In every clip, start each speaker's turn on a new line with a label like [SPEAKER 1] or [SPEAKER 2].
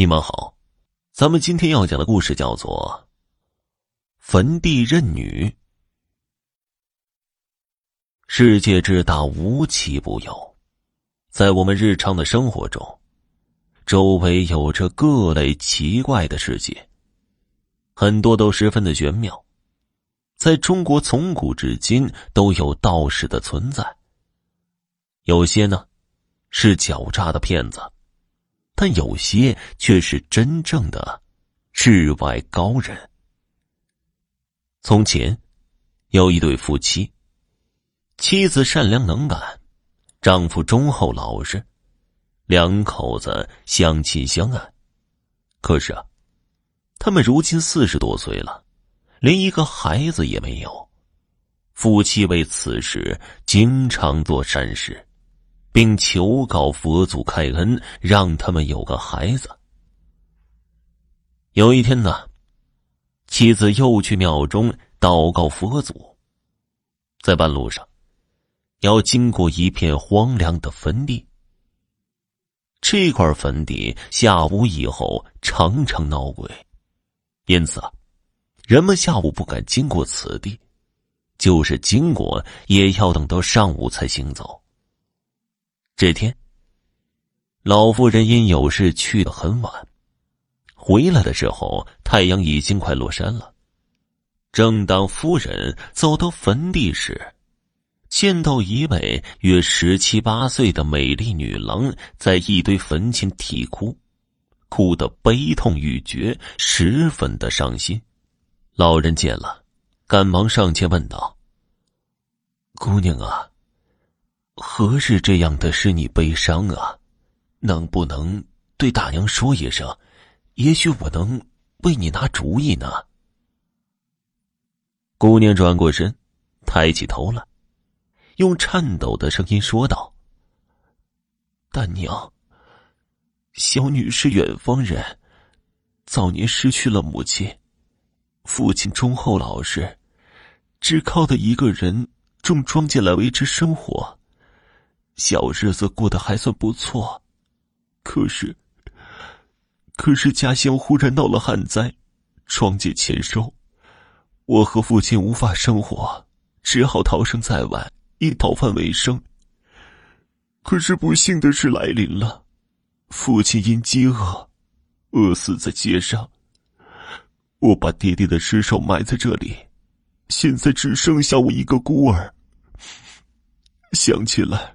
[SPEAKER 1] 你们好，咱们今天要讲的故事叫做《坟地认女》。世界之大，无奇不有，在我们日常的生活中，周围有着各类奇怪的世界，很多都十分的玄妙。在中国，从古至今都有道士的存在。有些呢，是狡诈的骗子。但有些却是真正的世外高人。从前，有一对夫妻，妻子善良能干，丈夫忠厚老实，两口子相亲相爱。可是啊，他们如今四十多岁了，连一个孩子也没有。夫妻为此事经常做善事。并求告佛祖开恩，让他们有个孩子。有一天呢，妻子又去庙中祷告佛祖。在半路上，要经过一片荒凉的坟地。这块坟地下午以后常常闹鬼，因此啊，人们下午不敢经过此地，就是经过也要等到上午才行走。这天，老妇人因有事去的很晚，回来的时候太阳已经快落山了。正当夫人走到坟地时，见到一位约十七八岁的美丽女郎在一堆坟前啼哭，哭得悲痛欲绝，十分的伤心。老人见了，赶忙上前问道：“姑娘啊。”何事这样的使你悲伤啊？能不能对大娘说一声？也许我能为你拿主意呢。姑娘转过身，抬起头来，用颤抖的声音说道：“大娘，小女是远方人，早年失去了母亲，父亲忠厚老实，只靠的一个人种庄稼来维持生活。”小日子过得还算不错，可是，可是家乡忽然闹了旱灾，庄稼欠收，我和父亲无法生活，只好逃生在外，以讨饭为生。可是不幸的事来临了，父亲因饥饿，饿死在街上。我把爹爹的尸首埋在这里，现在只剩下我一个孤儿。想起来。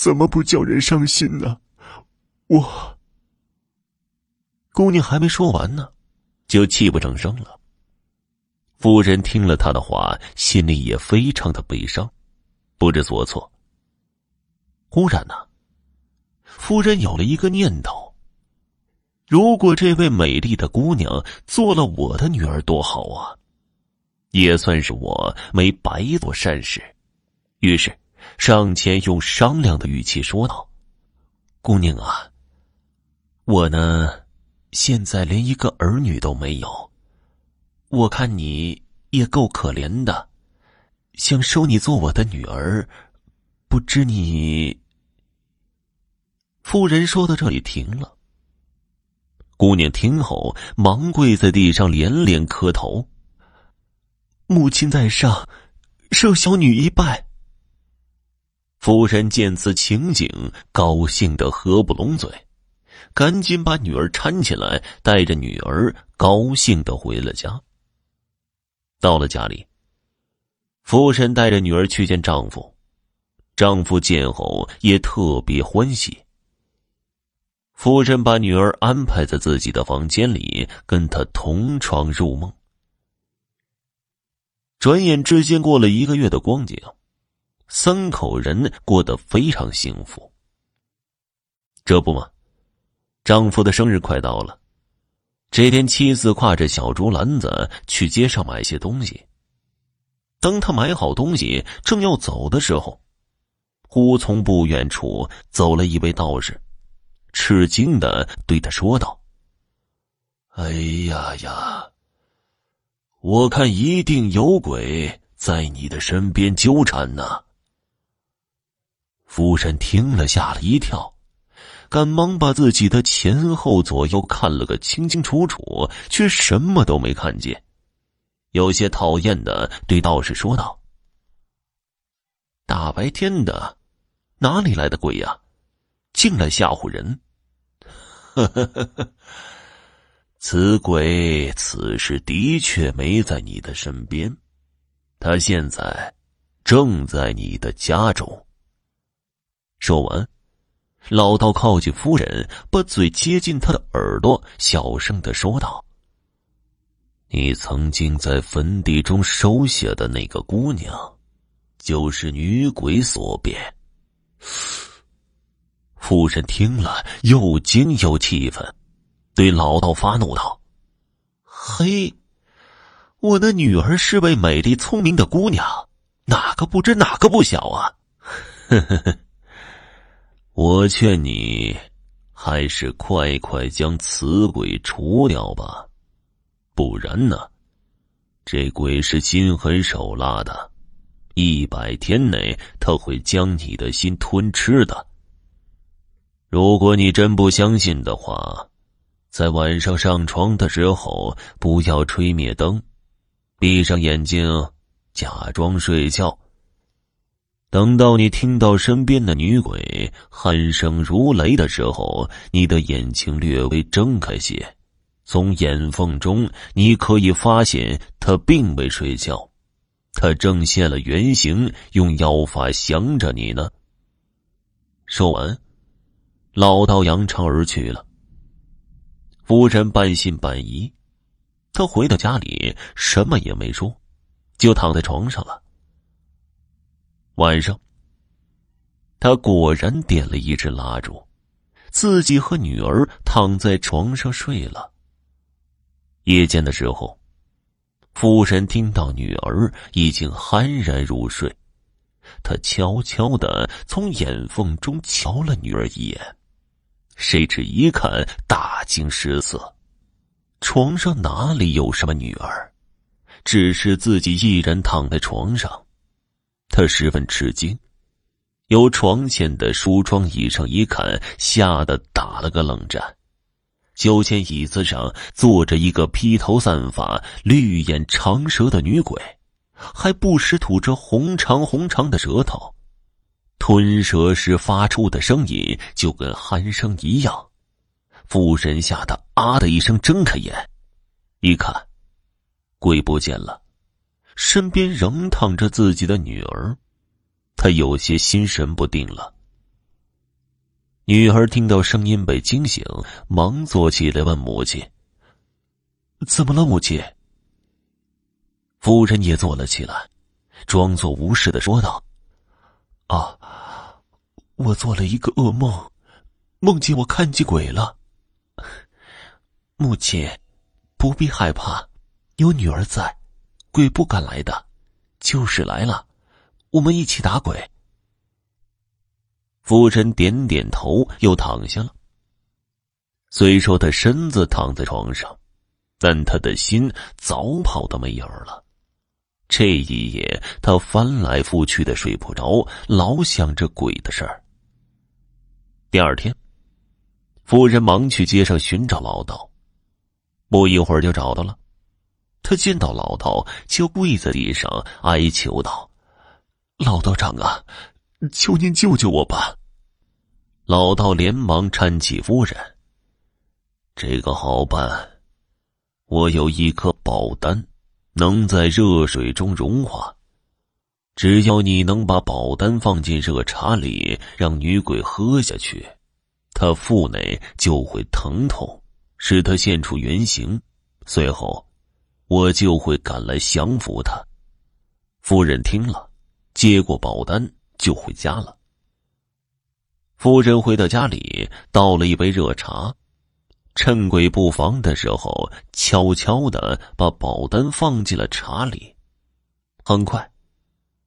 [SPEAKER 1] 怎么不叫人伤心呢？我姑娘还没说完呢，就泣不成声了。夫人听了他的话，心里也非常的悲伤，不知所措。忽然呢，夫人有了一个念头：如果这位美丽的姑娘做了我的女儿，多好啊！也算是我没白做善事。于是。上前用商量的语气说道：“姑娘啊，我呢，现在连一个儿女都没有。我看你也够可怜的，想收你做我的女儿，不知你……”妇人说到这里停了。姑娘听后，忙跪在地上，连连磕头：“母亲在上，受小女一拜。”夫人见此情景，高兴的合不拢嘴，赶紧把女儿搀起来，带着女儿高兴的回了家。到了家里，夫人带着女儿去见丈夫，丈夫见后也特别欢喜。夫人把女儿安排在自己的房间里，跟她同床入梦。转眼之间过了一个月的光景。三口人过得非常幸福。这不嘛，丈夫的生日快到了，这天妻子挎着小竹篮子去街上买些东西。当他买好东西，正要走的时候，忽从不远处走了一位道士，吃惊的对他说道：“哎呀呀，我看一定有鬼在你的身边纠缠呢。”夫人听了，吓了一跳，赶忙把自己的前后左右看了个清清楚楚，却什么都没看见。有些讨厌的对道士说道：“大白天的，哪里来的鬼呀？竟来吓唬人！”呵呵呵呵，此鬼此时的确没在你的身边，他现在正在你的家中。说完，老道靠近夫人，把嘴接近她的耳朵，小声的说道。你曾经在坟地中收下的那个姑娘，就是女鬼所变。夫人听了，又惊又气愤，对老道发怒道：“嘿，我的女儿是位美丽聪明的姑娘，哪个不知哪个不晓啊？呵呵呵，我劝你，还是快快将此鬼除掉吧。”不然呢？这鬼是心狠手辣的，一百天内他会将你的心吞吃的。如果你真不相信的话，在晚上上床的时候不要吹灭灯，闭上眼睛，假装睡觉。等到你听到身边的女鬼鼾声如雷的时候，你的眼睛略微睁开些。从眼缝中，你可以发现她并未睡觉，她正现了原形，用妖法降着你呢。说完，老道扬长而去了。夫人半信半疑，他回到家里，什么也没说，就躺在床上了。晚上，他果然点了一支蜡烛，自己和女儿躺在床上睡了。夜间的时候，夫人听到女儿已经酣然入睡，他悄悄的从眼缝中瞧了女儿一眼，谁知一看大惊失色，床上哪里有什么女儿，只是自己一人躺在床上，他十分吃惊，由床前的梳妆椅上一看，吓得打了个冷战。就见椅子上坐着一个披头散发、绿眼长舌的女鬼，还不时吐着红长红长的舌头，吞舌时发出的声音就跟鼾声一样。夫人吓得啊的一声睁开眼，一看，鬼不见了，身边仍躺着自己的女儿，她有些心神不定了。女儿听到声音被惊醒，忙坐起来问母亲：“怎么了，母亲？”夫人也坐了起来，装作无事的说道：“啊，我做了一个噩梦，梦见我看见鬼了。母亲，不必害怕，有女儿在，鬼不敢来的。就是来了，我们一起打鬼。”夫人点点头，又躺下了。虽说他身子躺在床上，但他的心早跑到没影儿了。这一夜，他翻来覆去的睡不着，老想着鬼的事儿。第二天，夫人忙去街上寻找老道，不一会儿就找到了。他见到老道，就跪在地上哀求道：“老道长啊，求您救救我吧！”老道连忙搀起夫人。这个好办，我有一颗宝丹，能在热水中融化。只要你能把宝丹放进热茶里，让女鬼喝下去，她腹内就会疼痛，使她现出原形。随后，我就会赶来降服他。夫人听了，接过保单就回家了。夫人回到家里，倒了一杯热茶，趁鬼不防的时候，悄悄的把保单放进了茶里。很快，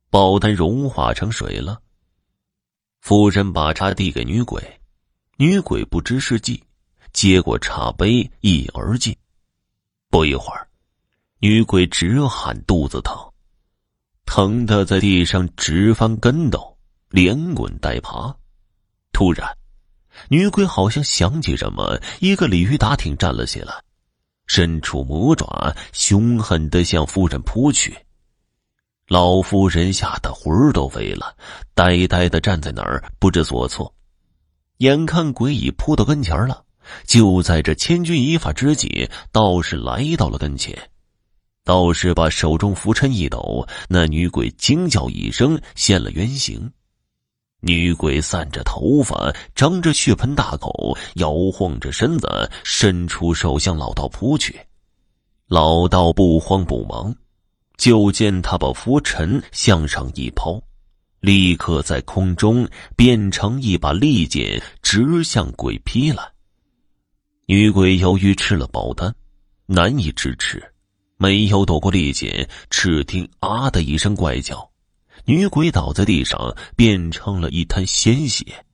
[SPEAKER 1] 保单融化成水了。夫人把茶递给女鬼，女鬼不知是计，接过茶杯一饮而尽。不一会儿，女鬼直喊肚子疼，疼得在地上直翻跟斗，连滚带爬。突然，女鬼好像想起什么，一个鲤鱼打挺站了起来，伸出魔爪，凶狠的向夫人扑去。老夫人吓得魂儿都飞了，呆呆的站在那儿，不知所措。眼看鬼已扑到跟前了，就在这千钧一发之际，道士来到了跟前。道士把手中拂尘一抖，那女鬼惊叫一声，现了原形。女鬼散着头发，张着血盆大口，摇晃着身子，伸出手向老道扑去。老道不慌不忙，就见他把拂尘向上一抛，立刻在空中变成一把利剑，直向鬼劈来。女鬼由于吃了宝丹，难以支持，没有躲过利剑，只听“啊”的一声怪叫。女鬼倒在地上，变成了一滩鲜血。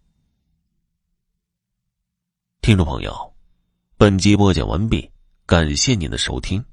[SPEAKER 1] 听众朋友，本集播讲完毕，感谢您的收听。